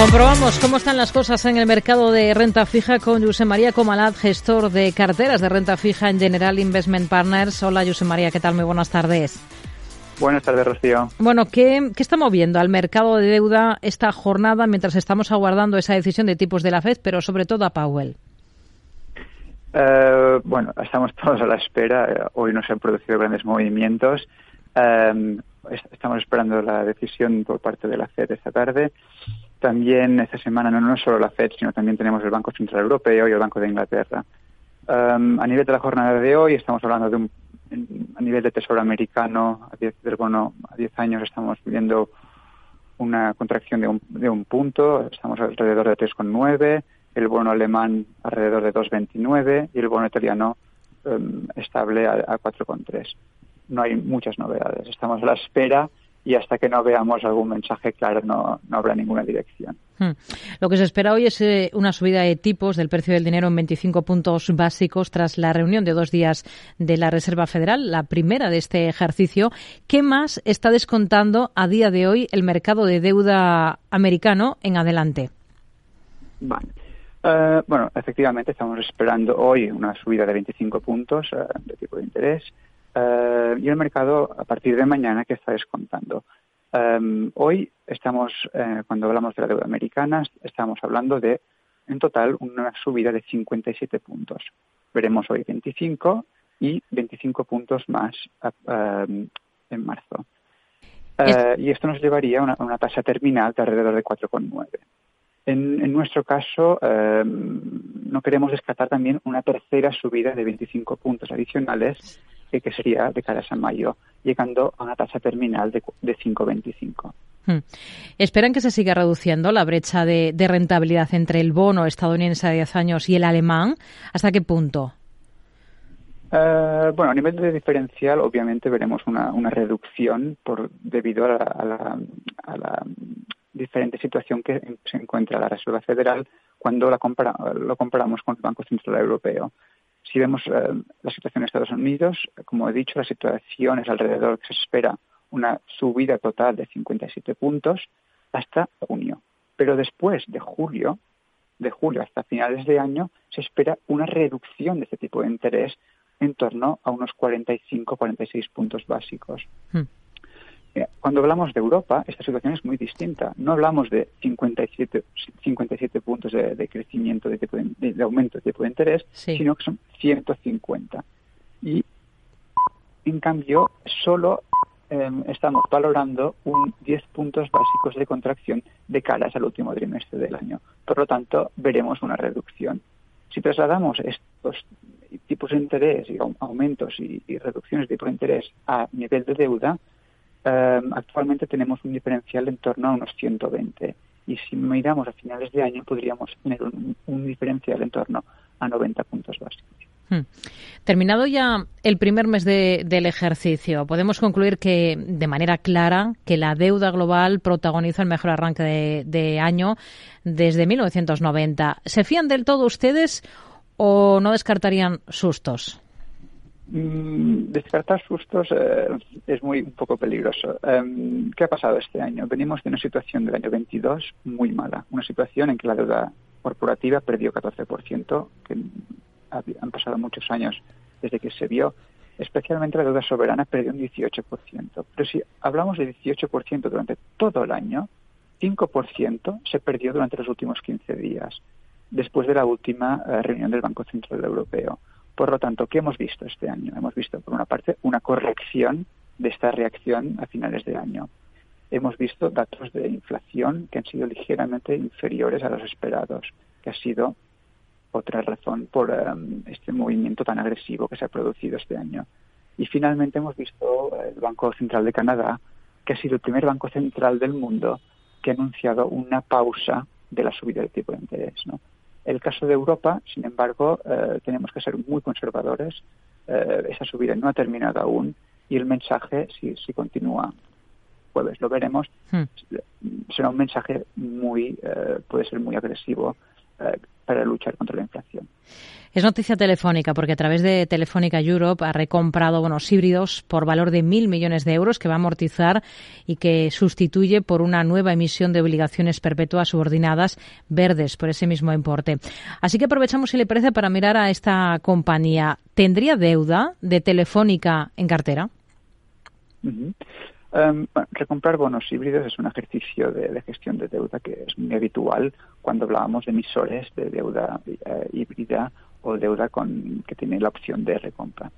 Comprobamos cómo están las cosas en el mercado de renta fija con José María Comalat, gestor de carteras de renta fija en General Investment Partners. Hola, José María, ¿qué tal? Muy buenas tardes. Buenas tardes, Rocío. Bueno, ¿qué, ¿qué, está moviendo al mercado de deuda esta jornada mientras estamos aguardando esa decisión de tipos de la FED, pero sobre todo a Powell? Eh, bueno, estamos todos a la espera. Hoy no se han producido grandes movimientos. Eh, estamos esperando la decisión por parte de la FED esta tarde. También esta semana no, no solo la FED, sino también tenemos el Banco Central Europeo y el Banco de Inglaterra. Um, a nivel de la jornada de hoy estamos hablando de un, a nivel de tesoro americano, a 10, del bono a 10 años estamos viendo una contracción de un, de un punto, estamos alrededor de 3,9, el bono alemán alrededor de 2,29 y el bono italiano um, estable a, a 4,3. No hay muchas novedades, estamos a la espera y hasta que no veamos algún mensaje claro no, no habrá ninguna dirección. Hmm. Lo que se espera hoy es eh, una subida de tipos del precio del dinero en 25 puntos básicos tras la reunión de dos días de la Reserva Federal, la primera de este ejercicio. ¿Qué más está descontando a día de hoy el mercado de deuda americano en adelante? Vale. Uh, bueno, efectivamente estamos esperando hoy una subida de 25 puntos uh, de tipo de interés. Y el mercado a partir de mañana que está descontando. Um, hoy estamos, eh, cuando hablamos de la deuda americana, estamos hablando de, en total, una subida de 57 puntos. Veremos hoy 25 y 25 puntos más uh, en marzo. Uh, y esto nos llevaría a una, una, tasa terminal de alrededor de 4,9. En, en, nuestro caso, no queremos descartar también una tercera subida de 25 puntos adicionales que sería de cara a mayo, llegando a una tasa terminal de, de 5,25. Hmm. ¿Esperan que se siga reduciendo la brecha de, de, rentabilidad entre el bono estadounidense a 10 años y el alemán? ¿Hasta qué punto? Uh, bueno, a nivel de diferencial, obviamente veremos una, una reducción por, debido a la, a, la, a la, diferente situación que se encuentra la Reserva Federal cuando la compara, lo comparamos con el Banco Central Europeo. Si vemos eh, la situación en Estados Unidos, como he dicho, la situación es alrededor que se espera una subida total de 57 puntos hasta junio. Pero después de julio, de julio hasta finales de año, se espera una reducción de este tipo de interés en torno a unos 45-46 puntos básicos. Hmm. Cuando hablamos de Europa, esta situación es muy distinta. No hablamos de 57, 57 puntos de, de crecimiento, de, tipo de, de, aumento de tipo de interés, sí. sino que son 150. Y, en cambio, solo eh, estamos valorando un 10 puntos básicos de contracción de caras al último trimestre del año. Por lo tanto, veremos una reducción. Si trasladamos estos tipos de interés y aumentos y, y reducciones de tipo de interés a nivel de deuda, eh, actualmente tenemos un diferencial en torno a unos 120 y si miramos a finales de año podríamos tener un, un diferencial en torno a 90 puntos básicos. Hmm. Terminado ya el primer mes de, del ejercicio, podemos concluir que de manera clara que la deuda global protagoniza el mejor arranque de, de año desde 1990. ¿Se fían del todo ustedes o no descartarían sustos? Mm, descartar sustos eh, es muy un poco peligroso. Um, ¿Qué ha pasado este año? Venimos de una situación del año 22 muy mala, una situación en que la deuda corporativa perdió 14%, que han pasado muchos años desde que se vio, especialmente la deuda soberana perdió un 18%. Pero si hablamos de 18% durante todo el año, 5% se perdió durante los últimos 15 días, después de la última uh, reunión del Banco Central Europeo. Por lo tanto, ¿qué hemos visto este año? Hemos visto, por una parte, una corrección de esta reacción a finales de año. Hemos visto datos de inflación que han sido ligeramente inferiores a los esperados, que ha sido otra razón por um, este movimiento tan agresivo que se ha producido este año. Y finalmente hemos visto el Banco Central de Canadá, que ha sido el primer banco central del mundo que ha anunciado una pausa de la subida del tipo de interés. ¿no? El caso de Europa, sin embargo, eh, tenemos que ser muy conservadores. Eh, esa subida no ha terminado aún y el mensaje, si, si continúa jueves, lo veremos, hmm. será un mensaje muy, eh, puede ser muy agresivo, para luchar contra la inflación. Es noticia telefónica porque a través de Telefónica Europe ha recomprado bonos híbridos por valor de mil millones de euros que va a amortizar y que sustituye por una nueva emisión de obligaciones perpetuas subordinadas verdes por ese mismo importe. Así que aprovechamos, si le parece, para mirar a esta compañía. ¿Tendría deuda de Telefónica en cartera? Em, recomprar bonos híbridos es un ejercicio de, gestión de deuda que es muy habitual cuando hablábamos de emisores de deuda eh, híbrida o deuda con, que tiene la opción de recompra.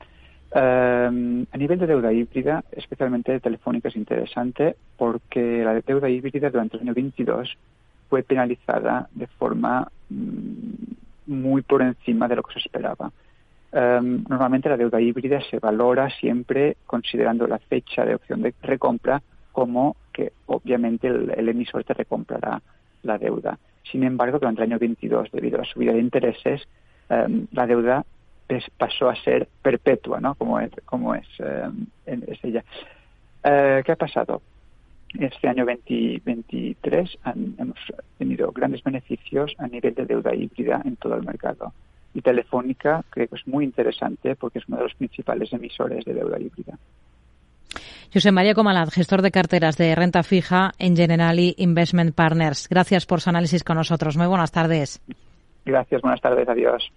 Em, a nivel de deuda híbrida, especialmente telefónica, es interesante porque la deuda híbrida durante el año 22 fue penalizada de forma mm, muy por encima de lo que se esperaba. Em, normalmente la deuda híbrida se valora siempre considerando la fecha de opción de recompra como que obviamente el, emisor te recomprará la deuda. Sin embargo, durante el año 22, debido a la subida de intereses, Em, la deuda pasó a ser perpetua, ¿no? Como es, como es, em, ella. Eh, ¿Qué ha pasado? Este año 2023 hemos tenido grandes beneficios a nivel de deuda híbrida en todo el mercado. Y Telefónica creo que es muy interesante porque es uno de los principales emisores de deuda híbrida. José María Comalat, gestor de carteras de renta fija en Generali Investment Partners. Gracias por su análisis con nosotros. Muy buenas tardes. Gracias, buenas tardes, adiós.